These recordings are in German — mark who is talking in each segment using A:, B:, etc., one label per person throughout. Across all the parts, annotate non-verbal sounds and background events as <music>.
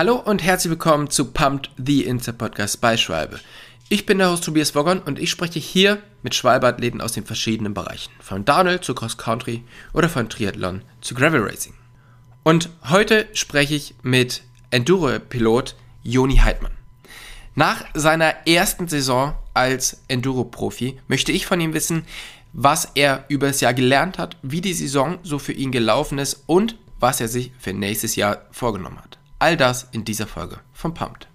A: Hallo und herzlich willkommen zu Pumped the Insta Podcast bei Schwalbe. Ich bin der Host Tobias Woggon und ich spreche hier mit Schwalbe-Athleten aus den verschiedenen Bereichen. Von Downhill zu Cross Country oder von Triathlon zu Gravel Racing. Und heute spreche ich mit Enduro-Pilot Joni Heidmann. Nach seiner ersten Saison als Enduro-Profi möchte ich von ihm wissen, was er über das Jahr gelernt hat, wie die Saison so für ihn gelaufen ist und was er sich für nächstes Jahr vorgenommen hat. All das in dieser Folge von Pumped.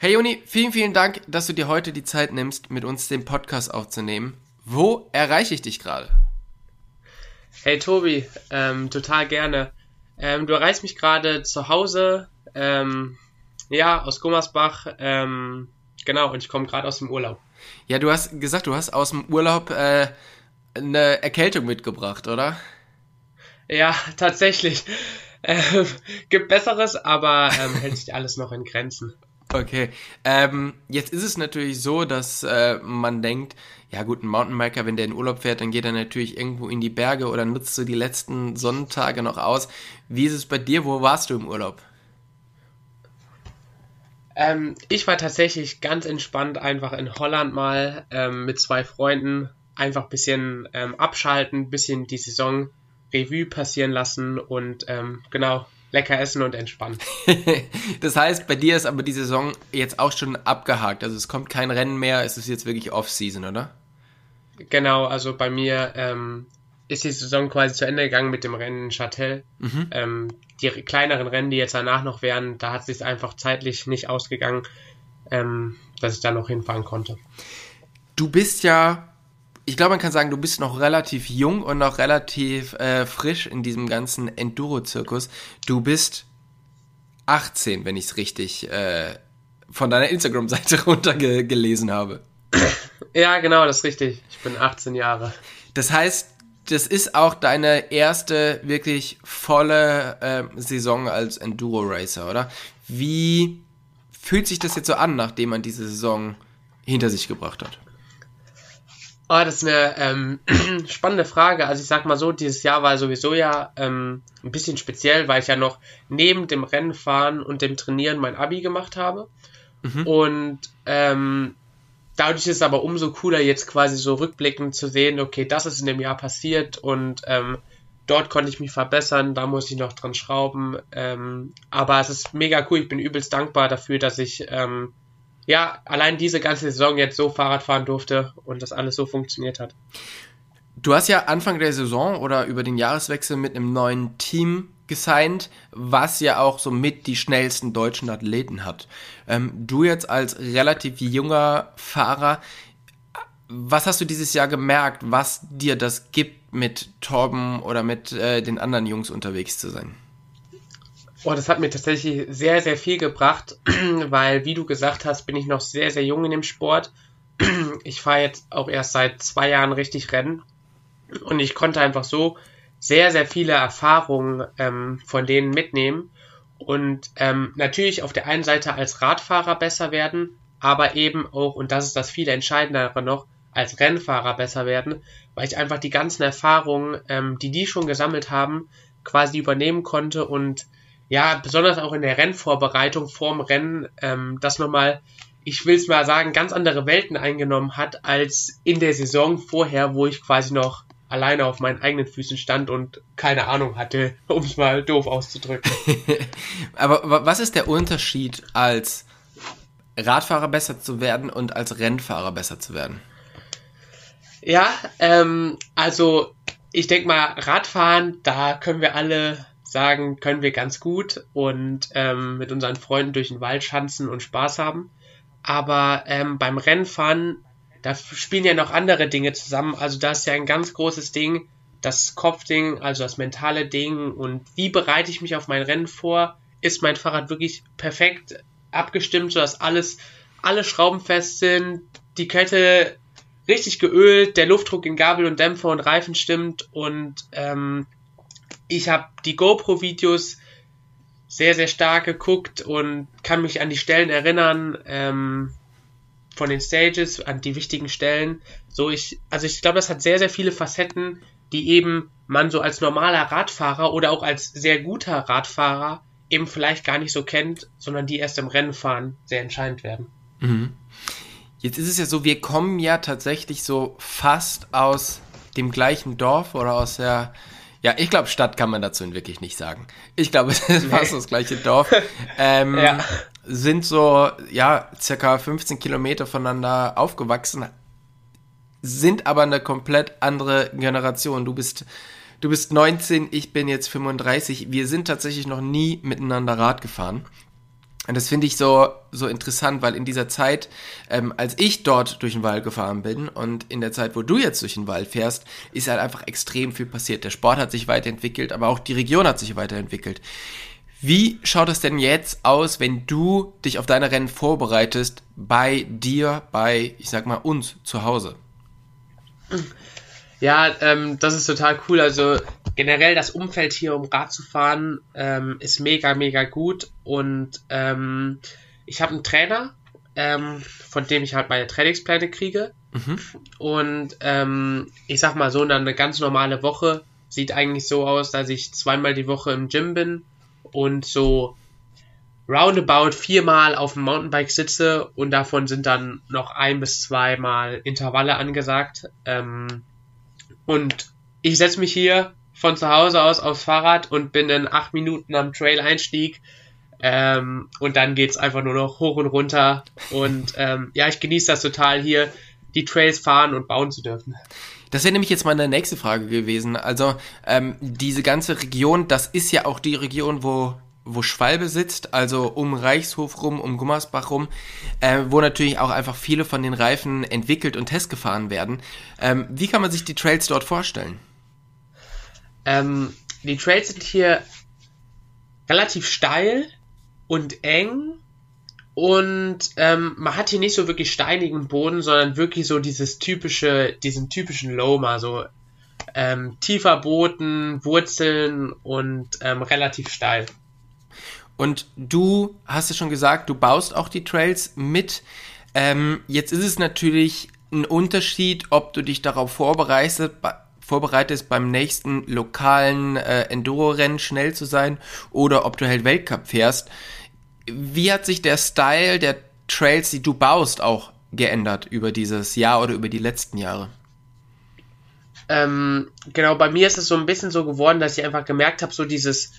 A: Hey Juni, vielen, vielen Dank, dass du dir heute die Zeit nimmst, mit uns den Podcast aufzunehmen. Wo erreiche ich dich gerade?
B: Hey Tobi, ähm, total gerne. Ähm, du erreichst mich gerade zu Hause, ähm, ja, aus Gummersbach, ähm, genau, und ich komme gerade aus dem Urlaub.
A: Ja, du hast gesagt, du hast aus dem Urlaub äh, eine Erkältung mitgebracht, oder?
B: Ja, <laughs> tatsächlich. Ähm, gibt Besseres, aber ähm, hält sich alles noch in Grenzen.
A: Okay. Ähm, jetzt ist es natürlich so, dass äh, man denkt, ja gut, ein Mountainbiker, wenn der in Urlaub fährt, dann geht er natürlich irgendwo in die Berge oder nutzt so die letzten Sonnentage noch aus. Wie ist es bei dir? Wo warst du im Urlaub?
B: Ähm, ich war tatsächlich ganz entspannt einfach in Holland mal ähm, mit zwei Freunden. Einfach ein bisschen ähm, abschalten, ein bisschen die Saison Revue passieren lassen und ähm, genau, lecker essen und entspannen. <laughs>
A: das heißt, bei dir ist aber die Saison jetzt auch schon abgehakt. Also es kommt kein Rennen mehr, es ist jetzt wirklich Off-Season, oder?
B: Genau, also bei mir ähm, ist die Saison quasi zu Ende gegangen mit dem Rennen in Châtel. Mhm. Ähm, die kleineren Rennen, die jetzt danach noch wären, da hat es sich einfach zeitlich nicht ausgegangen, ähm, dass ich da noch hinfahren konnte.
A: Du bist ja, ich glaube, man kann sagen, du bist noch relativ jung und noch relativ äh, frisch in diesem ganzen Enduro-Zirkus. Du bist 18, wenn ich es richtig äh, von deiner Instagram-Seite <laughs> runtergelesen habe.
B: Ja, genau, das ist richtig. Ich bin 18 Jahre.
A: Das heißt, das ist auch deine erste wirklich volle äh, Saison als Enduro Racer, oder? Wie fühlt sich das jetzt so an, nachdem man diese Saison hinter sich gebracht hat?
B: Oh, das ist eine ähm, <clears throat> spannende Frage. Also ich sag mal so, dieses Jahr war sowieso ja ähm, ein bisschen speziell, weil ich ja noch neben dem Rennfahren und dem Trainieren mein Abi gemacht habe. Mhm. Und ähm, dadurch ist es aber umso cooler, jetzt quasi so rückblickend zu sehen, okay, das ist in dem Jahr passiert und ähm, dort konnte ich mich verbessern, da muss ich noch dran schrauben. Ähm, aber es ist mega cool, ich bin übelst dankbar dafür, dass ich ähm, ja allein diese ganze Saison jetzt so Fahrrad fahren durfte und das alles so funktioniert hat.
A: Du hast ja Anfang der Saison oder über den Jahreswechsel mit einem neuen Team gesigned, was ja auch so mit die schnellsten deutschen Athleten hat. Ähm, du jetzt als relativ junger Fahrer, was hast du dieses Jahr gemerkt, was dir das gibt, mit Torben oder mit äh, den anderen Jungs unterwegs zu sein?
B: Oh, das hat mir tatsächlich sehr, sehr viel gebracht, <clears throat> weil, wie du gesagt hast, bin ich noch sehr, sehr jung in dem Sport. <clears throat> Ich fahre jetzt auch erst seit zwei Jahren richtig Rennen und ich konnte einfach so sehr, sehr viele Erfahrungen ähm, von denen mitnehmen und ähm, natürlich auf der einen Seite als Radfahrer besser werden, aber eben auch, und das ist das viel Entscheidendere noch, als Rennfahrer besser werden, weil ich einfach die ganzen Erfahrungen, ähm, die die schon gesammelt haben, quasi übernehmen konnte und ja, besonders auch in der Rennvorbereitung vorm Rennen, ähm, das nochmal, ich will es mal sagen, ganz andere Welten eingenommen hat als in der Saison vorher, wo ich quasi noch alleine auf meinen eigenen Füßen stand und keine Ahnung hatte, <laughs> um es mal doof auszudrücken. <laughs>
A: Aber was ist der Unterschied, als Radfahrer besser zu werden und als Rennfahrer besser zu werden?
B: Ja, ähm, also ich denke mal, Radfahren, da können wir alle sagen, können wir ganz gut und ähm, mit unseren Freunden durch den Wald schanzen und Spaß haben. Aber ähm, beim Rennfahren da spielen ja noch andere Dinge zusammen. Also da ist ja ein ganz großes Ding, das Kopfding, also das mentale Ding und wie bereite ich mich auf mein Rennen vor? Ist mein Fahrrad wirklich perfekt abgestimmt, sodass alles, alle Schrauben fest sind, die Kette richtig geölt, der Luftdruck in Gabel und Dämpfer und Reifen stimmt und ähm, ich habe die GoPro-Videos sehr, sehr stark geguckt und kann mich an die Stellen erinnern, ähm, von den Stages, an die wichtigen Stellen. So ich, also ich glaube, das hat sehr, sehr viele Facetten, die eben man so als normaler Radfahrer oder auch als sehr guter Radfahrer eben vielleicht gar nicht so kennt, sondern die erst im Rennenfahren sehr entscheidend werden. Mhm.
A: Jetzt ist es ja so, wir kommen ja tatsächlich so fast aus dem gleichen Dorf oder aus der, ja, ich glaube, Stadt kann man dazu wirklich nicht sagen. Ich glaube, <laughs> es ist fast das gleiche Dorf. Ähm, ja. Sind so, ja, circa 15 Kilometer voneinander aufgewachsen, sind aber eine komplett andere Generation. Du bist, du bist 19, ich bin jetzt 35. Wir sind tatsächlich noch nie miteinander Rad gefahren. Und das finde ich so, so interessant, weil in dieser Zeit, ähm, als ich dort durch den Wald gefahren bin und in der Zeit, wo du jetzt durch den Wald fährst, ist halt einfach extrem viel passiert. Der Sport hat sich weiterentwickelt, aber auch die Region hat sich weiterentwickelt. Wie schaut es denn jetzt aus, wenn du dich auf deine Rennen vorbereitest, bei dir, bei, ich sag mal, uns zu Hause?
B: Ja, ähm, das ist total cool. Also generell das Umfeld hier, um Rad zu fahren, ähm, ist mega, mega gut. Und ähm, ich habe einen Trainer, ähm, von dem ich halt meine Trainingspläne kriege. Mhm. Und ähm, ich sag mal so, eine ganz normale Woche sieht eigentlich so aus, dass ich zweimal die Woche im Gym bin und so roundabout viermal auf dem Mountainbike sitze und davon sind dann noch ein bis zweimal Intervalle angesagt. Ähm, und ich setze mich hier von zu Hause aus aufs Fahrrad und bin in acht Minuten am Trail-Einstieg. Ähm, und dann geht's einfach nur noch hoch und runter. Und ähm, ja, ich genieße das total hier, die Trails fahren und bauen zu dürfen.
A: Das wäre nämlich jetzt meine nächste Frage gewesen. Also ähm, diese ganze Region, das ist ja auch die Region, wo wo Schwalbe sitzt, also um Reichshof rum, um Gummersbach rum, äh, wo natürlich auch einfach viele von den Reifen entwickelt und testgefahren werden. Ähm, wie kann man sich die Trails dort vorstellen?
B: Ähm, die Trails sind hier relativ steil und eng und ähm, man hat hier nicht so wirklich steinigen Boden, sondern wirklich so dieses typische, diesen typischen Loma, so ähm, tiefer Boden, Wurzeln und ähm, relativ steil.
A: Und du hast es schon gesagt, du baust auch die Trails mit. Ähm, jetzt ist es natürlich ein Unterschied, ob du dich darauf vorbereitest, vorbereitest, beim nächsten lokalen äh, Enduro-Rennen schnell zu sein oder ob du halt Weltcup fährst. Wie hat sich der Style der Trails, die du baust, auch geändert über dieses Jahr oder über die letzten Jahre?
B: Ähm, genau, bei mir ist es so ein bisschen so geworden, dass ich einfach gemerkt habe, so dieses,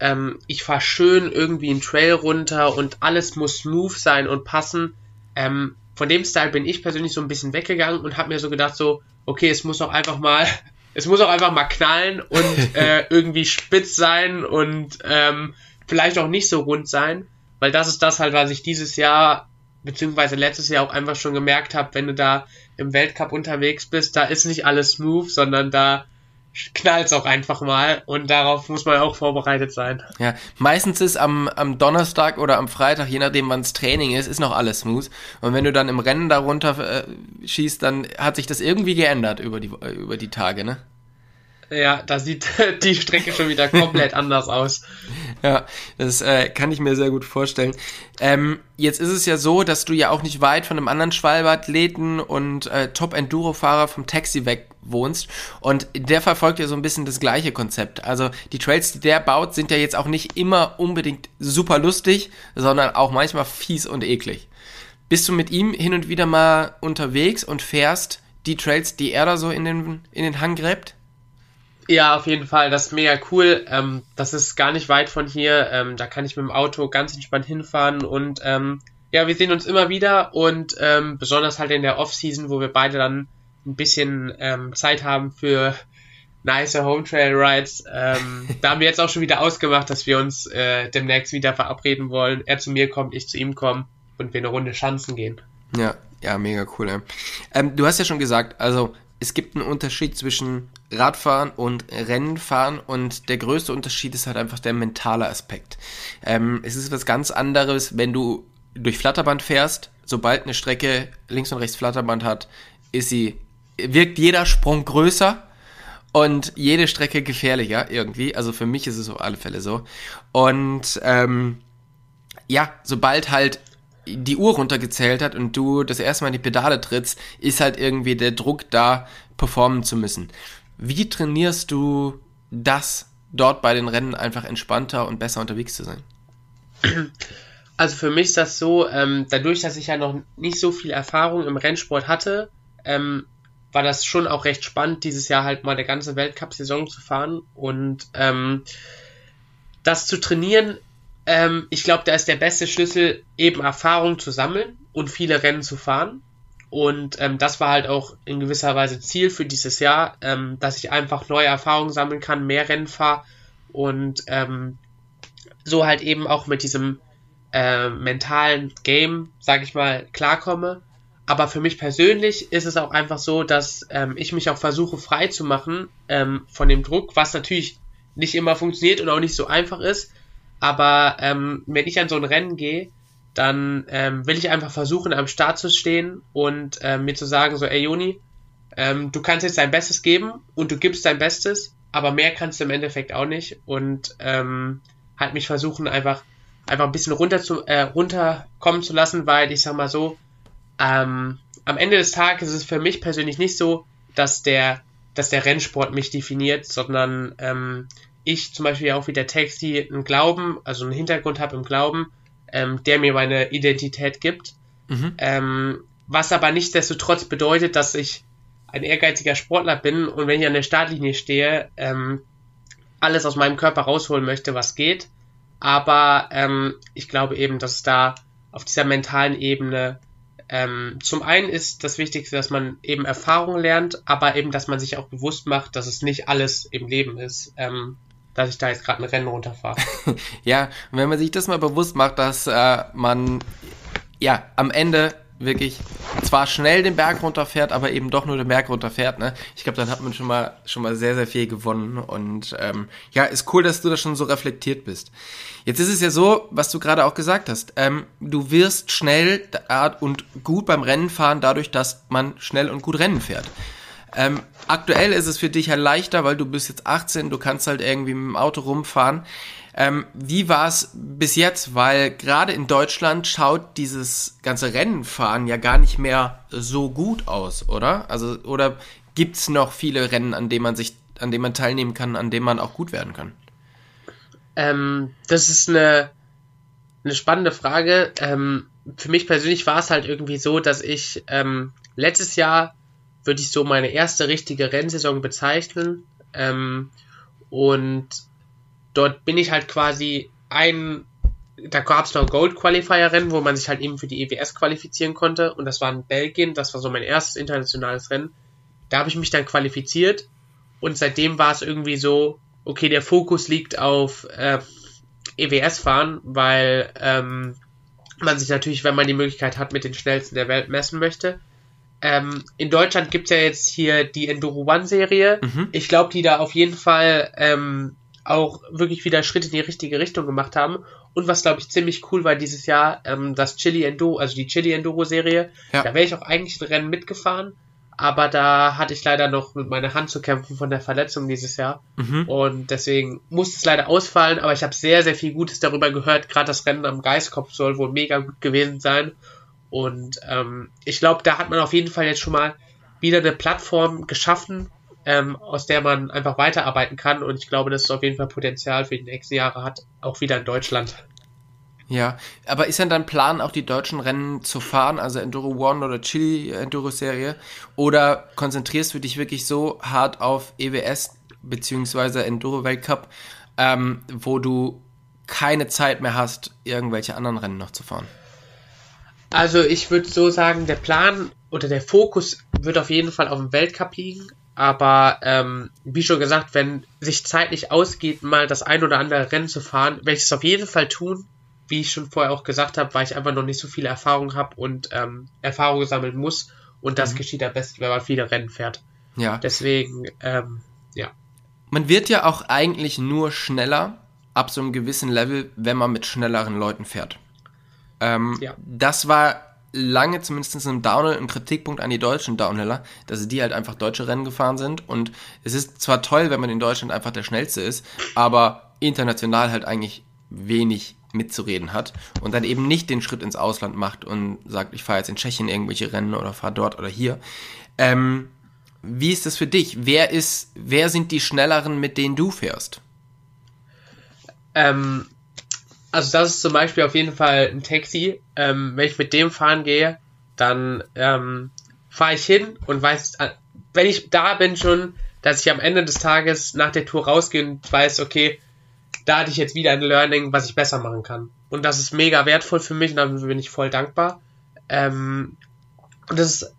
B: ähm, ich fahre schön irgendwie einen Trail runter und alles muss smooth sein und passen. Ähm, von dem Style bin ich persönlich so ein bisschen weggegangen und habe mir so gedacht, so, okay, es muss auch einfach mal es muss auch einfach mal knallen und <laughs> äh, irgendwie spitz sein und ähm, vielleicht auch nicht so rund sein, weil das ist das halt, was ich dieses Jahr beziehungsweise letztes Jahr auch einfach schon gemerkt habe, wenn du da im Weltcup unterwegs bist, da ist nicht alles smooth, sondern da knallt es auch einfach mal und darauf muss man auch vorbereitet sein.
A: Ja, meistens ist am, am Donnerstag oder am Freitag, je nachdem wann es Training ist, ist noch alles smooth. Und wenn du dann im Rennen darunter äh, schießt, dann hat sich das irgendwie geändert über die, äh, über die Tage, ne?
B: Ja, da sieht <laughs> die Strecke schon wieder komplett <laughs> anders aus.
A: Ja, das äh, kann ich mir sehr gut vorstellen. Ähm, jetzt ist es ja so, dass du ja auch nicht weit von einem anderen Schwalbe-Athleten und äh, Top-Enduro-Fahrer vom Taxi weg wohnst. Und der verfolgt ja so ein bisschen das gleiche Konzept. Also die Trails, die der baut, sind ja jetzt auch nicht immer unbedingt super lustig, sondern auch manchmal fies und eklig. Bist du mit ihm hin und wieder mal unterwegs und fährst die Trails, die er da so in den, in den Hang gräbt?
B: Ja, auf jeden Fall. Das ist mega cool. Ähm, das ist gar nicht weit von hier. Ähm, da kann ich mit dem Auto ganz entspannt hinfahren und ähm, ja, wir sehen uns immer wieder und ähm, besonders halt in der Off-Season, wo wir beide dann ein bisschen ähm, Zeit haben für nice Home Trail Rides. Ähm, <laughs> da haben wir jetzt auch schon wieder ausgemacht, dass wir uns äh, demnächst wieder verabreden wollen. Er zu mir kommt, ich zu ihm komme und wir eine Runde Schanzen gehen.
A: Ja, ja, mega cool. Ja. Ähm, du hast ja schon gesagt, also es gibt einen Unterschied zwischen Radfahren und Rennenfahren und der größte Unterschied ist halt einfach der mentale Aspekt. Ähm, es ist was ganz anderes, wenn du durch Flatterband fährst. Sobald eine Strecke links und rechts Flatterband hat, ist sie wirkt jeder Sprung größer und jede Strecke gefährlicher irgendwie. Also für mich ist es auf alle Fälle so. Und ähm, ja, sobald halt die Uhr runtergezählt hat und du das erste Mal in die Pedale trittst, ist halt irgendwie der Druck da, performen zu müssen. Wie trainierst du das, dort bei den Rennen einfach entspannter und besser unterwegs zu sein?
B: Also für mich ist das so, ähm, dadurch, dass ich ja noch nicht so viel Erfahrung im Rennsport hatte, ähm, war das schon auch recht spannend, dieses Jahr halt mal eine ganze Weltcup-Saison zu fahren und ähm, das zu trainieren. Ähm, ich glaube, da ist der beste Schlüssel, eben Erfahrung zu sammeln und viele Rennen zu fahren. Und ähm, das war halt auch in gewisser Weise Ziel für dieses Jahr, ähm, dass ich einfach neue Erfahrungen sammeln kann, mehr Rennen fahre und ähm, so halt eben auch mit diesem äh, mentalen Game, sag ich mal, klarkomme. Aber für mich persönlich ist es auch einfach so, dass ähm, ich mich auch versuche frei zu machen ähm, von dem Druck, was natürlich nicht immer funktioniert und auch nicht so einfach ist. Aber ähm, wenn ich an so ein Rennen gehe, dann ähm, will ich einfach versuchen, am Start zu stehen und ähm, mir zu sagen, so, ey Joni, ähm, du kannst jetzt dein Bestes geben und du gibst dein Bestes, aber mehr kannst du im Endeffekt auch nicht und ähm, halt mich versuchen, einfach, einfach ein bisschen runter zu, äh, runterkommen zu lassen, weil ich sag mal so, ähm, am Ende des Tages ist es für mich persönlich nicht so, dass der, dass der Rennsport mich definiert, sondern ähm, ich zum Beispiel auch wie der Taxi einen Glauben, also einen Hintergrund habe im Glauben, ähm, der mir meine Identität gibt. Mhm. Ähm, was aber nichtsdestotrotz bedeutet, dass ich ein ehrgeiziger Sportler bin und wenn ich an der Startlinie stehe, ähm, alles aus meinem Körper rausholen möchte, was geht. Aber ähm, ich glaube eben, dass es da auf dieser mentalen Ebene ähm, zum einen ist das Wichtigste, dass man eben Erfahrung lernt, aber eben, dass man sich auch bewusst macht, dass es nicht alles im Leben ist. Ähm, dass ich da jetzt gerade ein Rennen runterfahre. <laughs>
A: ja, wenn man sich das mal bewusst macht, dass äh, man ja am Ende wirklich zwar schnell den Berg runterfährt, aber eben doch nur den Berg runterfährt, ne? Ich glaube, dann hat man schon mal schon mal sehr, sehr viel gewonnen. Und ähm, ja, ist cool, dass du da schon so reflektiert bist. Jetzt ist es ja so, was du gerade auch gesagt hast, ähm, du wirst schnell und gut beim Rennen fahren, dadurch, dass man schnell und gut Rennen fährt. Ähm, aktuell ist es für dich ja leichter, weil du bist jetzt 18, du kannst halt irgendwie mit dem Auto rumfahren. Ähm, wie war es bis jetzt? Weil gerade in Deutschland schaut dieses ganze Rennenfahren ja gar nicht mehr so gut aus, oder? Also, oder gibt's noch viele Rennen, an denen man sich, an denen man teilnehmen kann, an denen man auch gut werden kann?
B: Ähm, das ist eine, eine spannende Frage. Ähm, für mich persönlich war es halt irgendwie so, dass ich ähm, letztes Jahr würde ich so meine erste richtige Rennsaison bezeichnen. Ähm, und dort bin ich halt quasi ein, da gab es noch Gold Qualifier Rennen, wo man sich halt eben für die EWS qualifizieren konnte. Und das war in Belgien, das war so mein erstes internationales Rennen. Da habe ich mich dann qualifiziert. Und seitdem war es irgendwie so, okay, der Fokus liegt auf äh, EWS fahren, weil ähm, man sich natürlich, wenn man die Möglichkeit hat, mit den schnellsten der Welt messen möchte. Ähm, in Deutschland gibt es ja jetzt hier die Enduro One Serie. Mhm. Ich glaube, die da auf jeden Fall ähm, auch wirklich wieder Schritte in die richtige Richtung gemacht haben. Und was, glaube ich, ziemlich cool war dieses Jahr, ähm, das Chili Enduro, also die Chili Enduro Serie. Ja. Da wäre ich auch eigentlich ein Rennen mitgefahren. Aber da hatte ich leider noch mit meiner Hand zu kämpfen von der Verletzung dieses Jahr. Mhm. Und deswegen musste es leider ausfallen. Aber ich habe sehr, sehr viel Gutes darüber gehört. Gerade das Rennen am Geiskopf soll wohl mega gut gewesen sein. Und ähm, ich glaube, da hat man auf jeden Fall jetzt schon mal wieder eine Plattform geschaffen, ähm, aus der man einfach weiterarbeiten kann. Und ich glaube, dass es auf jeden Fall Potenzial für die nächsten Jahre hat, auch wieder in Deutschland.
A: Ja, aber ist denn dein Plan, auch die deutschen Rennen zu fahren, also Enduro One oder Chili Enduro Serie? Oder konzentrierst du dich wirklich so hart auf EWS bzw. Enduro Weltcup, ähm, wo du keine Zeit mehr hast, irgendwelche anderen Rennen noch zu fahren?
B: Also ich würde so sagen, der Plan oder der Fokus wird auf jeden Fall auf dem Weltcup liegen. Aber ähm, wie schon gesagt, wenn sich zeitlich ausgeht, mal das ein oder andere Rennen zu fahren, werde ich es auf jeden Fall tun. Wie ich schon vorher auch gesagt habe, weil ich einfach noch nicht so viel Erfahrung habe und ähm, Erfahrung sammeln muss. Und das mhm. geschieht am besten, wenn man viele Rennen fährt. Ja. Deswegen, ähm, ja.
A: Man wird ja auch eigentlich nur schneller ab so einem gewissen Level, wenn man mit schnelleren Leuten fährt. Ähm, ja. Das war lange zumindest im Downhill ein Kritikpunkt an die deutschen Downhiller, dass die halt einfach deutsche Rennen gefahren sind. Und es ist zwar toll, wenn man in Deutschland einfach der Schnellste ist, aber international halt eigentlich wenig mitzureden hat und dann eben nicht den Schritt ins Ausland macht und sagt, ich fahre jetzt in Tschechien irgendwelche Rennen oder fahre dort oder hier. Ähm, wie ist das für dich? Wer ist, wer sind die Schnelleren, mit denen du fährst?
B: Ähm, also das ist zum Beispiel auf jeden Fall ein Taxi. Ähm, wenn ich mit dem fahren gehe, dann ähm, fahre ich hin und weiß, äh, wenn ich da bin schon, dass ich am Ende des Tages nach der Tour rausgehe und weiß, okay, da hatte ich jetzt wieder ein Learning, was ich besser machen kann. Und das ist mega wertvoll für mich und dafür bin ich voll dankbar. Ähm, das ist,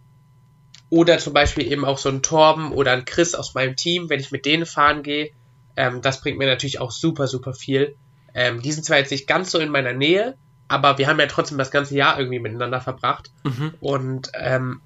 B: oder zum Beispiel eben auch so ein Torben oder ein Chris aus meinem Team, wenn ich mit denen fahren gehe, ähm, das bringt mir natürlich auch super, super viel. Ähm, die sind zwar jetzt nicht ganz so in meiner Nähe, aber wir haben ja trotzdem das ganze Jahr irgendwie miteinander verbracht. Mhm. Und ähm,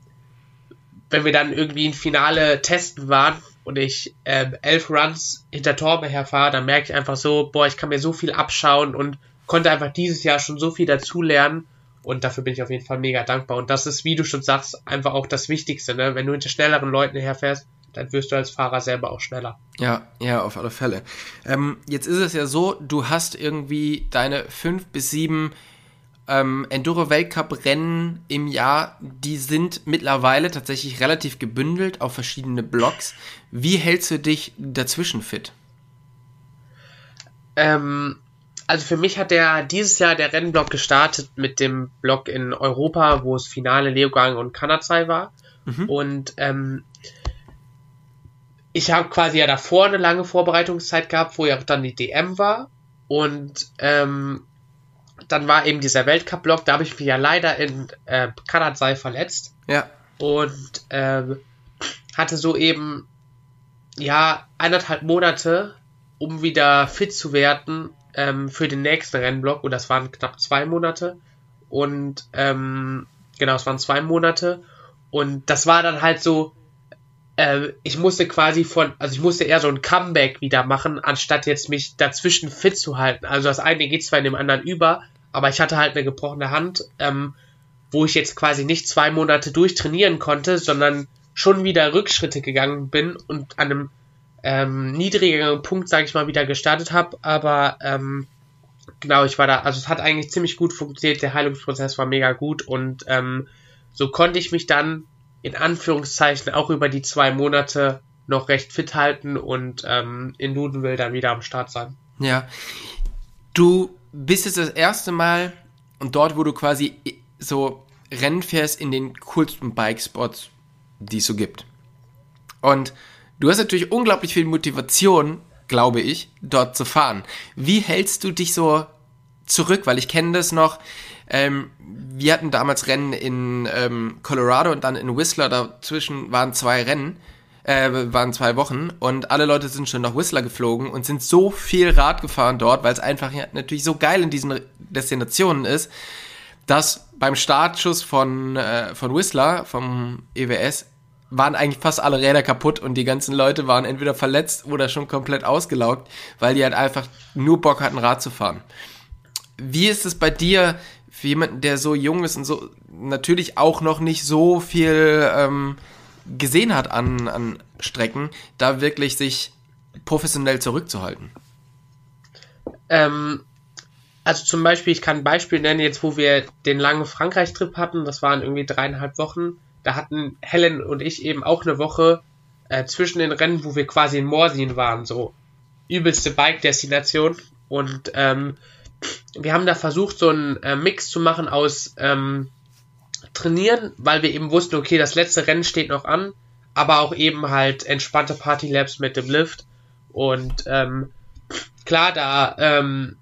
B: wenn wir dann irgendwie ein Finale testen waren und ich ähm, elf Runs hinter Torbe herfahre, dann merke ich einfach so, boah, ich kann mir so viel abschauen und konnte einfach dieses Jahr schon so viel dazulernen. Und dafür bin ich auf jeden Fall mega dankbar. Und das ist, wie du schon sagst, einfach auch das Wichtigste, ne? Wenn du hinter schnelleren Leuten herfährst, dann wirst du als Fahrer selber auch schneller.
A: Ja, ja, auf alle Fälle. Ähm, jetzt ist es ja so, du hast irgendwie deine fünf bis sieben ähm, Enduro-Weltcup-Rennen im Jahr, die sind mittlerweile tatsächlich relativ gebündelt auf verschiedene Blocks. Wie hältst du dich dazwischen fit?
B: Ähm, also für mich hat der dieses Jahr der Rennblock gestartet mit dem Block in Europa, wo es Finale Leogang und Kanazai war. Mhm. Und ähm, ich habe quasi ja davor eine lange Vorbereitungszeit gehabt, wo ja dann die DM war. Und ähm, dann war eben dieser Weltcup-Block, da habe ich mich ja leider in äh, Kanadsei verletzt.
A: Ja.
B: Und ähm, hatte so eben, ja, eineinhalb Monate, um wieder fit zu werden ähm, für den nächsten Rennblock. Und das waren knapp zwei Monate. Und ähm, genau, es waren zwei Monate. Und das war dann halt so, äh, ich musste quasi von, also ich musste eher so ein Comeback wieder machen, anstatt jetzt mich dazwischen fit zu halten. Also das eine geht zwar in dem anderen über, aber ich hatte halt eine gebrochene Hand, ähm, wo ich jetzt quasi nicht zwei Monate durchtrainieren konnte, sondern schon wieder Rückschritte gegangen bin und an einem ähm, niedrigeren Punkt, sage ich mal, wieder gestartet habe. Aber ähm, genau, ich war da, also es hat eigentlich ziemlich gut funktioniert, der Heilungsprozess war mega gut und ähm, so konnte ich mich dann in Anführungszeichen auch über die zwei Monate noch recht fit halten und ähm, in Nudenville dann wieder am Start sein.
A: Ja. Du bist jetzt das erste Mal und dort, wo du quasi so Rennen fährst in den coolsten Bikespots, die es so gibt. Und du hast natürlich unglaublich viel Motivation, glaube ich, dort zu fahren. Wie hältst du dich so zurück? Weil ich kenne das noch, ähm, wir hatten damals Rennen in ähm, Colorado und dann in Whistler. Dazwischen waren zwei Rennen, äh, waren zwei Wochen und alle Leute sind schon nach Whistler geflogen und sind so viel Rad gefahren dort, weil es einfach ja, natürlich so geil in diesen Destinationen ist, dass beim Startschuss von, äh, von Whistler, vom EWS, waren eigentlich fast alle Räder kaputt und die ganzen Leute waren entweder verletzt oder schon komplett ausgelaugt, weil die halt einfach nur Bock hatten, Rad zu fahren. Wie ist es bei dir? Für jemanden, der so jung ist und so natürlich auch noch nicht so viel ähm, gesehen hat an, an Strecken, da wirklich sich professionell zurückzuhalten?
B: Ähm, also zum Beispiel, ich kann ein Beispiel nennen, jetzt wo wir den langen Frankreich-Trip hatten, das waren irgendwie dreieinhalb Wochen, da hatten Helen und ich eben auch eine Woche äh, zwischen den Rennen, wo wir quasi in Morsien waren, so übelste Bike-Destination und ähm, wir haben da versucht, so einen äh, Mix zu machen aus ähm, Trainieren, weil wir eben wussten, okay, das letzte Rennen steht noch an, aber auch eben halt entspannte Party-Labs mit dem Lift. Und ähm, klar, da ähm,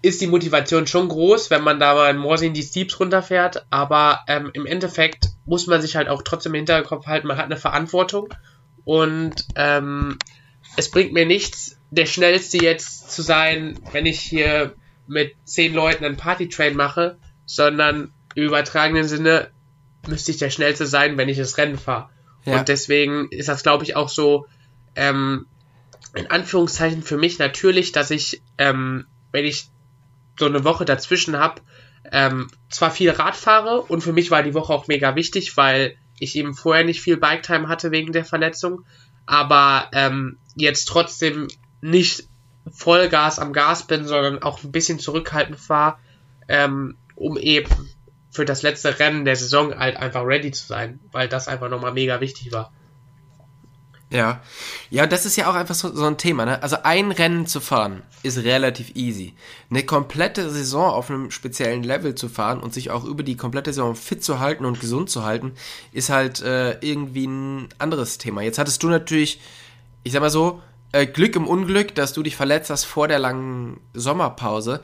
B: ist die Motivation schon groß, wenn man da mal in Morsin die Steeps runterfährt, aber ähm, im Endeffekt muss man sich halt auch trotzdem im Hinterkopf halten, man hat eine Verantwortung und ähm, es bringt mir nichts, der Schnellste jetzt zu sein, wenn ich hier mit zehn Leuten einen Partytrain mache, sondern im übertragenen Sinne müsste ich der Schnellste sein, wenn ich das Rennen fahre. Ja. Und deswegen ist das, glaube ich, auch so, ähm, in Anführungszeichen für mich natürlich, dass ich, ähm, wenn ich so eine Woche dazwischen habe, ähm, zwar viel Rad fahre und für mich war die Woche auch mega wichtig, weil ich eben vorher nicht viel Bike-Time hatte wegen der Verletzung, aber ähm, jetzt trotzdem nicht Vollgas am Gas bin, sondern auch ein bisschen zurückhaltend war, ähm, um eben für das letzte Rennen der Saison halt einfach ready zu sein, weil das einfach nochmal mega wichtig war.
A: Ja. Ja, das ist ja auch einfach so, so ein Thema, ne? Also ein Rennen zu fahren ist relativ easy. Eine komplette Saison auf einem speziellen Level zu fahren und sich auch über die komplette Saison fit zu halten und gesund zu halten, ist halt äh, irgendwie ein anderes Thema. Jetzt hattest du natürlich, ich sag mal so, äh, Glück im Unglück, dass du dich verletzt hast vor der langen Sommerpause.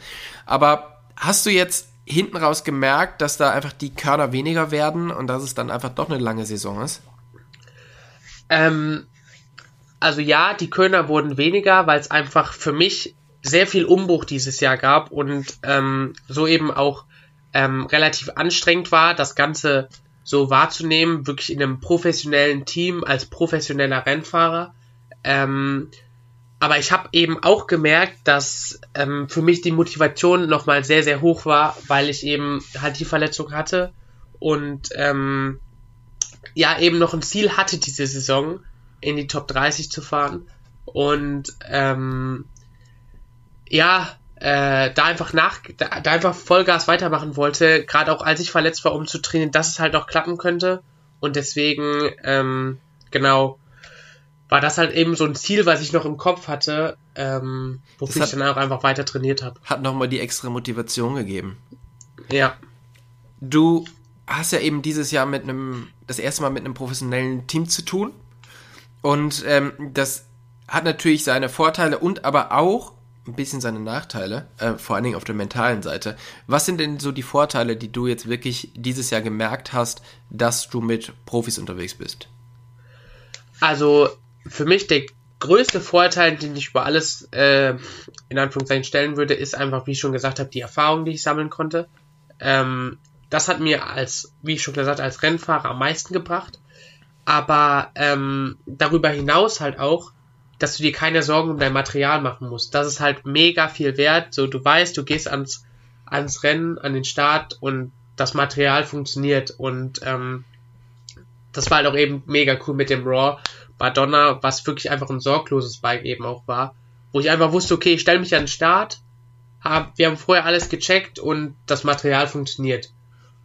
A: Aber hast du jetzt hinten raus gemerkt, dass da einfach die Körner weniger werden und dass es dann einfach doch eine lange Saison ist?
B: Ähm, also ja, die Kölner wurden weniger, weil es einfach für mich sehr viel Umbruch dieses Jahr gab und ähm, so eben auch ähm, relativ anstrengend war, das Ganze so wahrzunehmen, wirklich in einem professionellen Team als professioneller Rennfahrer. Ähm, aber ich habe eben auch gemerkt, dass ähm, für mich die Motivation nochmal sehr, sehr hoch war, weil ich eben halt die Verletzung hatte und ähm, ja eben noch ein Ziel hatte diese Saison in die Top 30 zu fahren. Und ähm, ja, äh, da einfach nach, da, da, einfach Vollgas weitermachen wollte, gerade auch als ich verletzt war, um zu trainieren, dass es halt auch klappen könnte. Und deswegen, ähm, genau, war das halt eben so ein Ziel, was ich noch im Kopf hatte, ähm, wofür hat, ich dann auch einfach weiter trainiert habe.
A: Hat nochmal die extra Motivation gegeben.
B: Ja.
A: Du hast ja eben dieses Jahr mit einem, das erste Mal mit einem professionellen Team zu tun. Und ähm, das hat natürlich seine Vorteile und aber auch ein bisschen seine Nachteile, äh, vor allen Dingen auf der mentalen Seite. Was sind denn so die Vorteile, die du jetzt wirklich dieses Jahr gemerkt hast, dass du mit Profis unterwegs bist?
B: Also für mich der größte Vorteil, den ich über alles äh, in Anführungszeichen stellen würde, ist einfach, wie ich schon gesagt habe, die Erfahrung, die ich sammeln konnte. Ähm, das hat mir als, wie ich schon gesagt, als Rennfahrer am meisten gebracht aber ähm, darüber hinaus halt auch, dass du dir keine Sorgen um dein Material machen musst. Das ist halt mega viel wert. So, du weißt, du gehst ans, ans Rennen, an den Start und das Material funktioniert. Und ähm, das war halt auch eben mega cool mit dem Raw Madonna, was wirklich einfach ein sorgloses Bike eben auch war. Wo ich einfach wusste, okay, ich stelle mich an den Start, hab, wir haben vorher alles gecheckt und das Material funktioniert.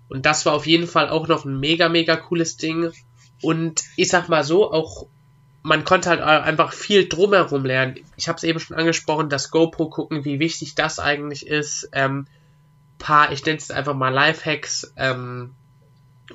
B: Und das war auf jeden Fall auch noch ein mega, mega cooles Ding. Und ich sag mal so, auch man konnte halt einfach viel drumherum lernen. Ich habe es eben schon angesprochen, das GoPro gucken, wie wichtig das eigentlich ist. Ähm, paar, ich nenne es einfach mal Lifehacks. Ähm,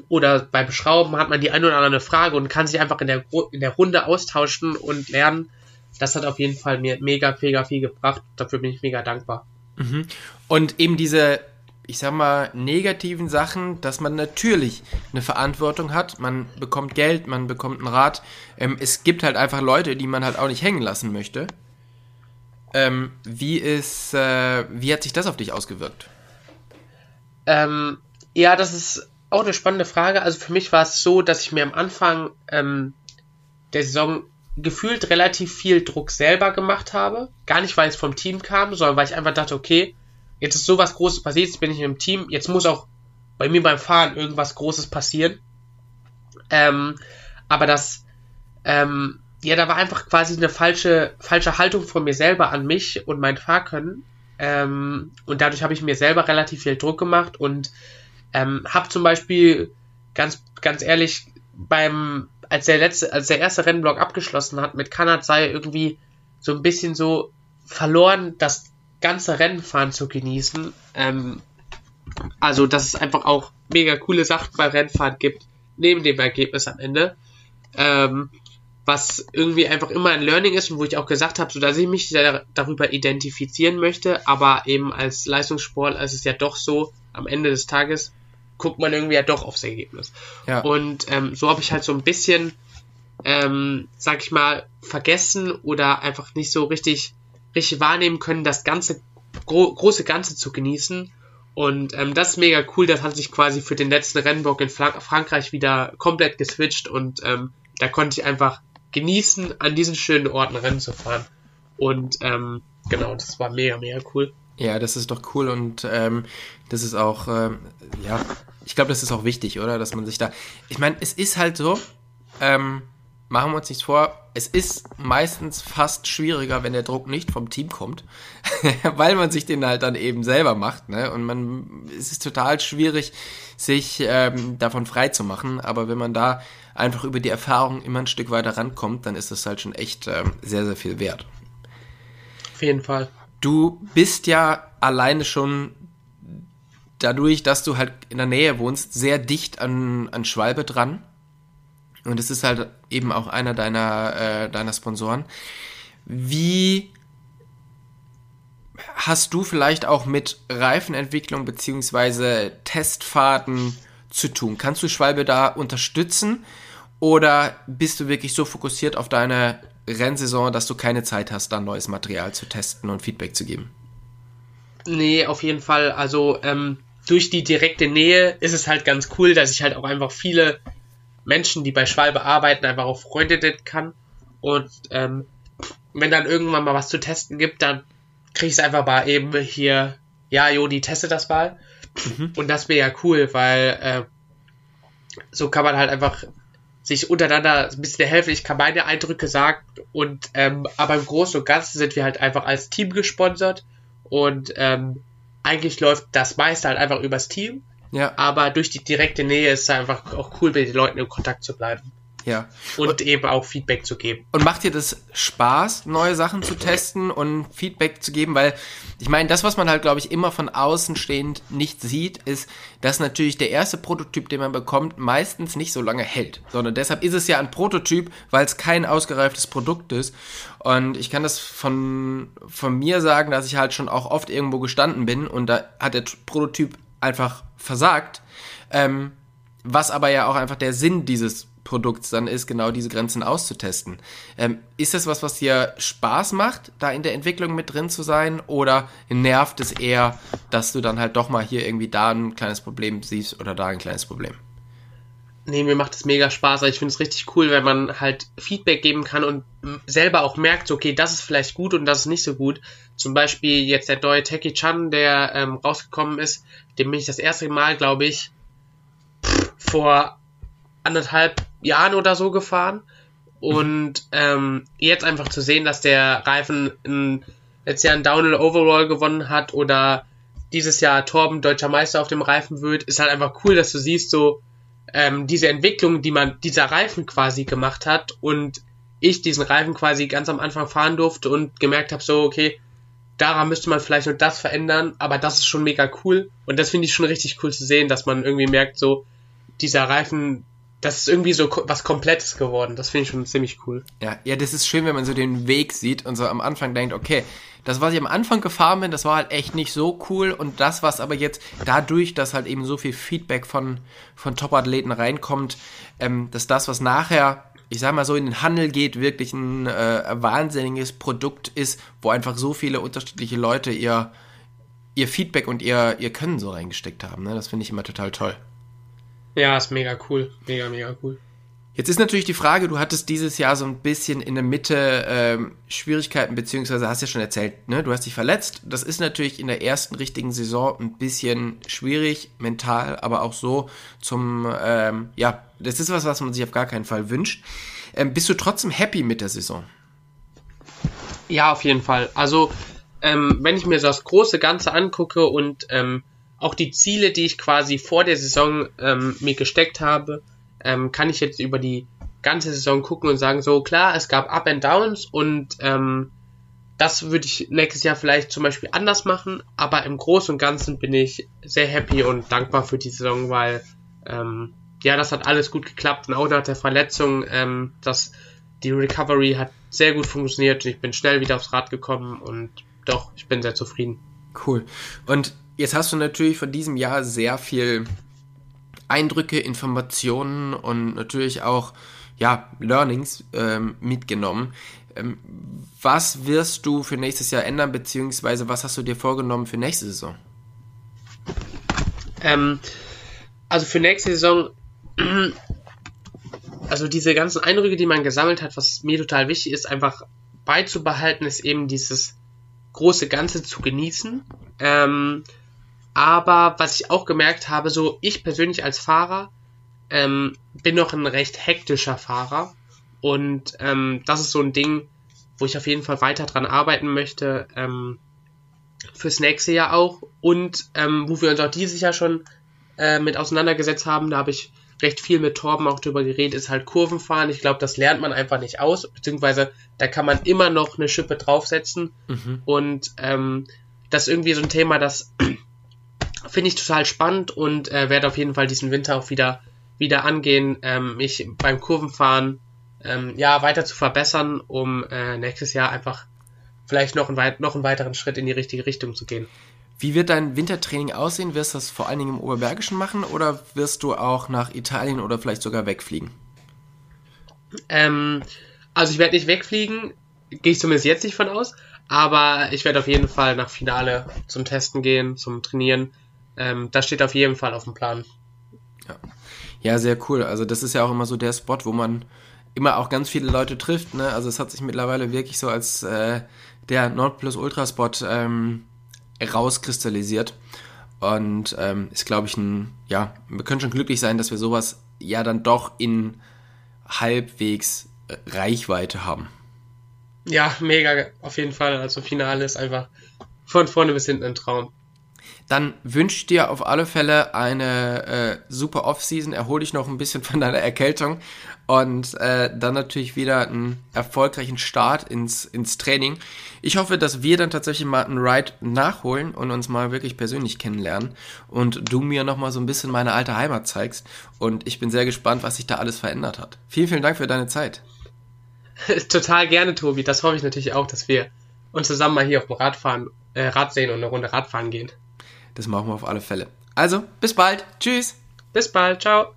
B: oder beim Schrauben hat man die eine oder andere Frage und kann sich einfach in der, in der Runde austauschen und lernen. Das hat auf jeden Fall mir mega, mega viel gebracht. Dafür bin ich mega dankbar.
A: Mhm. Und eben diese ich sag mal, negativen Sachen, dass man natürlich eine Verantwortung hat. Man bekommt Geld, man bekommt einen Rat. Ähm, es gibt halt einfach Leute, die man halt auch nicht hängen lassen möchte. Ähm, wie ist, äh, wie hat sich das auf dich ausgewirkt?
B: Ähm, ja, das ist auch eine spannende Frage. Also für mich war es so, dass ich mir am Anfang ähm, der Saison gefühlt relativ viel Druck selber gemacht habe. Gar nicht, weil es vom Team kam, sondern weil ich einfach dachte, okay, jetzt ist sowas Großes passiert, jetzt bin ich im Team, jetzt muss auch bei mir beim Fahren irgendwas Großes passieren. Ähm, aber das, ähm, ja, da war einfach quasi eine falsche, falsche Haltung von mir selber an mich und mein Fahrkönnen. Ähm, und dadurch habe ich mir selber relativ viel Druck gemacht und ähm, habe zum Beispiel ganz, ganz ehrlich beim, als der letzte, als der erste Rennblock abgeschlossen hat mit Kanadzei irgendwie so ein bisschen so verloren, dass ganze Rennfahren zu genießen. Ähm, also, dass es einfach auch mega coole Sachen beim Rennfahren gibt, neben dem Ergebnis am Ende. Ähm, was irgendwie einfach immer ein Learning ist und wo ich auch gesagt habe, so dass ich mich darüber identifizieren möchte, aber eben als Leistungssport ist es ja doch so, am Ende des Tages guckt man irgendwie ja doch aufs Ergebnis. Ja. Und ähm, so habe ich halt so ein bisschen, ähm, sag ich mal, vergessen oder einfach nicht so richtig richtig wahrnehmen können, das ganze gro große Ganze zu genießen. Und ähm, das ist mega cool. Das hat sich quasi für den letzten Rennbock in Fra Frankreich wieder komplett geswitcht und ähm, da konnte ich einfach genießen, an diesen schönen Orten Rennen zu fahren. Und ähm, genau, das war mega, mega cool.
A: Ja, das ist doch cool und ähm, das ist auch, ähm, ja, ich glaube, das ist auch wichtig, oder? Dass man sich da. Ich meine, es ist halt so, ähm, machen wir uns nichts vor, es ist meistens fast schwieriger, wenn der Druck nicht vom Team kommt, <laughs> weil man sich den halt dann eben selber macht, ne? Und man, es ist total schwierig, sich ähm, davon frei zu machen, aber wenn man da einfach über die Erfahrung immer ein Stück weiter rankommt, dann ist das halt schon echt ähm, sehr, sehr viel wert.
B: Auf jeden Fall.
A: Du bist ja alleine schon dadurch, dass du halt in der Nähe wohnst, sehr dicht an, an Schwalbe dran. Und es ist halt eben auch einer deiner, äh, deiner Sponsoren. Wie hast du vielleicht auch mit Reifenentwicklung beziehungsweise Testfahrten zu tun? Kannst du Schwalbe da unterstützen? Oder bist du wirklich so fokussiert auf deine Rennsaison, dass du keine Zeit hast, dann neues Material zu testen und Feedback zu geben?
B: Nee, auf jeden Fall. Also ähm, durch die direkte Nähe ist es halt ganz cool, dass ich halt auch einfach viele Menschen, die bei Schwalbe arbeiten, einfach auch Freunde kann. Und ähm, wenn dann irgendwann mal was zu testen gibt, dann kriege ich es einfach mal eben hier, ja, Jodi, teste das mal. Mhm. Und das wäre ja cool, weil äh, so kann man halt einfach sich untereinander ein bisschen helfen. Ich kann meine Eindrücke sagen und ähm, aber im Großen und Ganzen sind wir halt einfach als Team gesponsert und ähm, eigentlich läuft das meiste halt einfach übers Team. Ja. Aber durch die direkte Nähe ist es einfach auch cool, mit den Leuten in Kontakt zu bleiben.
A: Ja.
B: Und, und, eben auch Feedback zu geben.
A: Und macht dir das Spaß, neue Sachen zu testen und Feedback zu geben? Weil ich meine, das, was man halt, glaube ich, immer von außen stehend nicht sieht, ist, dass natürlich der erste Prototyp, den man bekommt, meistens nicht so lange hält. Sondern deshalb ist es ja ein Prototyp, weil es kein ausgereiftes Produkt ist. Und ich kann das von, von mir sagen, dass ich halt schon auch oft irgendwo gestanden bin und da hat der Prototyp einfach versagt. Ähm, was aber ja auch einfach der Sinn dieses Produkts dann ist, genau diese Grenzen auszutesten. Ähm, ist das was, was dir Spaß macht, da in der Entwicklung mit drin zu sein? Oder nervt es eher, dass du dann halt doch mal hier irgendwie da ein kleines Problem siehst oder da ein kleines Problem?
B: Nee, mir macht es mega Spaß. Ich finde es richtig cool, wenn man halt Feedback geben kann und selber auch merkt, okay, das ist vielleicht gut und das ist nicht so gut. Zum Beispiel jetzt der neue Techie Chan, der ähm, rausgekommen ist, dem bin ich das erste Mal, glaube ich, vor anderthalb Jahren oder so gefahren. Und ähm, jetzt einfach zu sehen, dass der Reifen ein, letztes Jahr ein Downhill Overall gewonnen hat oder dieses Jahr Torben deutscher Meister auf dem Reifen wird, ist halt einfach cool, dass du siehst, so ähm, diese Entwicklung, die man dieser Reifen quasi gemacht hat und ich diesen Reifen quasi ganz am Anfang fahren durfte und gemerkt habe, so, okay, daran müsste man vielleicht nur das verändern, aber das ist schon mega cool und das finde ich schon richtig cool zu sehen, dass man irgendwie merkt, so, dieser Reifen, das ist irgendwie so was Komplettes geworden. Das finde ich schon ziemlich cool.
A: Ja, ja, das ist schön, wenn man so den Weg sieht und so am Anfang denkt, okay, das, was ich am Anfang gefahren bin, das war halt echt nicht so cool. Und das, was aber jetzt dadurch, dass halt eben so viel Feedback von, von Top-Athleten reinkommt, ähm, dass das, was nachher, ich sag mal so, in den Handel geht, wirklich ein äh, wahnsinniges Produkt ist, wo einfach so viele unterschiedliche Leute ihr, ihr Feedback und ihr, ihr Können so reingesteckt haben. Ne? Das finde ich immer total toll.
B: Ja, ist mega cool. Mega, mega cool.
A: Jetzt ist natürlich die Frage, du hattest dieses Jahr so ein bisschen in der Mitte ähm, Schwierigkeiten, beziehungsweise hast ja schon erzählt, ne? du hast dich verletzt. Das ist natürlich in der ersten richtigen Saison ein bisschen schwierig, mental, aber auch so zum, ähm, ja, das ist was, was man sich auf gar keinen Fall wünscht. Ähm, bist du trotzdem happy mit der Saison?
B: Ja, auf jeden Fall. Also, ähm, wenn ich mir das große Ganze angucke und ähm, auch die Ziele, die ich quasi vor der Saison ähm, mir gesteckt habe, ähm, kann ich jetzt über die ganze Saison gucken und sagen, so klar, es gab Up and Downs und ähm, das würde ich nächstes Jahr vielleicht zum Beispiel anders machen, aber im Großen und Ganzen bin ich sehr happy und dankbar für die Saison, weil ähm, ja, das hat alles gut geklappt und auch nach der Verletzung, ähm, das, die Recovery hat sehr gut funktioniert und ich bin schnell wieder aufs Rad gekommen und doch, ich bin sehr zufrieden.
A: Cool. Und Jetzt hast du natürlich von diesem Jahr sehr viel Eindrücke, Informationen und natürlich auch ja, Learnings ähm, mitgenommen. Ähm, was wirst du für nächstes Jahr ändern, beziehungsweise was hast du dir vorgenommen für nächste Saison?
B: Ähm, also für nächste Saison, <clears throat> also diese ganzen Eindrücke, die man gesammelt hat, was mir total wichtig ist, einfach beizubehalten, ist eben dieses große Ganze zu genießen. Ähm, aber was ich auch gemerkt habe, so ich persönlich als Fahrer ähm, bin noch ein recht hektischer Fahrer. Und ähm, das ist so ein Ding, wo ich auf jeden Fall weiter dran arbeiten möchte. Ähm, fürs nächste Jahr auch. Und ähm, wo wir uns auch dieses Jahr schon äh, mit auseinandergesetzt haben, da habe ich recht viel mit Torben auch drüber geredet, ist halt Kurvenfahren. Ich glaube, das lernt man einfach nicht aus, beziehungsweise da kann man immer noch eine Schippe draufsetzen. Mhm. Und ähm, das ist irgendwie so ein Thema, das finde ich total spannend und äh, werde auf jeden Fall diesen Winter auch wieder, wieder angehen, ähm, mich beim Kurvenfahren ähm, ja, weiter zu verbessern, um äh, nächstes Jahr einfach vielleicht noch, ein, noch einen weiteren Schritt in die richtige Richtung zu gehen.
A: Wie wird dein Wintertraining aussehen? Wirst du das vor allen Dingen im Oberbergischen machen oder wirst du auch nach Italien oder vielleicht sogar wegfliegen?
B: Ähm, also ich werde nicht wegfliegen, gehe ich zumindest jetzt nicht von aus, aber ich werde auf jeden Fall nach Finale zum Testen gehen, zum Trainieren. Ähm, das steht auf jeden Fall auf dem Plan.
A: Ja. ja, sehr cool. Also das ist ja auch immer so der Spot, wo man immer auch ganz viele Leute trifft. Ne? Also es hat sich mittlerweile wirklich so als äh, der Nordplus-Ultra-Spot ähm, rauskristallisiert. Und ähm, ist, glaube ich, ein, ja, wir können schon glücklich sein, dass wir sowas ja dann doch in halbwegs Reichweite haben.
B: Ja, mega, auf jeden Fall. Also Finale ist einfach von vorne bis hinten ein Traum.
A: Dann wünsche ich dir auf alle Fälle eine äh, super Off-Season. Erhol dich noch ein bisschen von deiner Erkältung und äh, dann natürlich wieder einen erfolgreichen Start ins, ins Training. Ich hoffe, dass wir dann tatsächlich mal einen Ride nachholen und uns mal wirklich persönlich kennenlernen und du mir nochmal so ein bisschen meine alte Heimat zeigst. Und ich bin sehr gespannt, was sich da alles verändert hat. Vielen, vielen Dank für deine Zeit. <laughs>
B: Total gerne, Tobi. Das hoffe ich natürlich auch, dass wir uns zusammen mal hier auf dem Radfahren, äh, Rad sehen und eine Runde Radfahren gehen.
A: Das machen wir auf alle Fälle. Also, bis bald. Tschüss.
B: Bis bald. Ciao.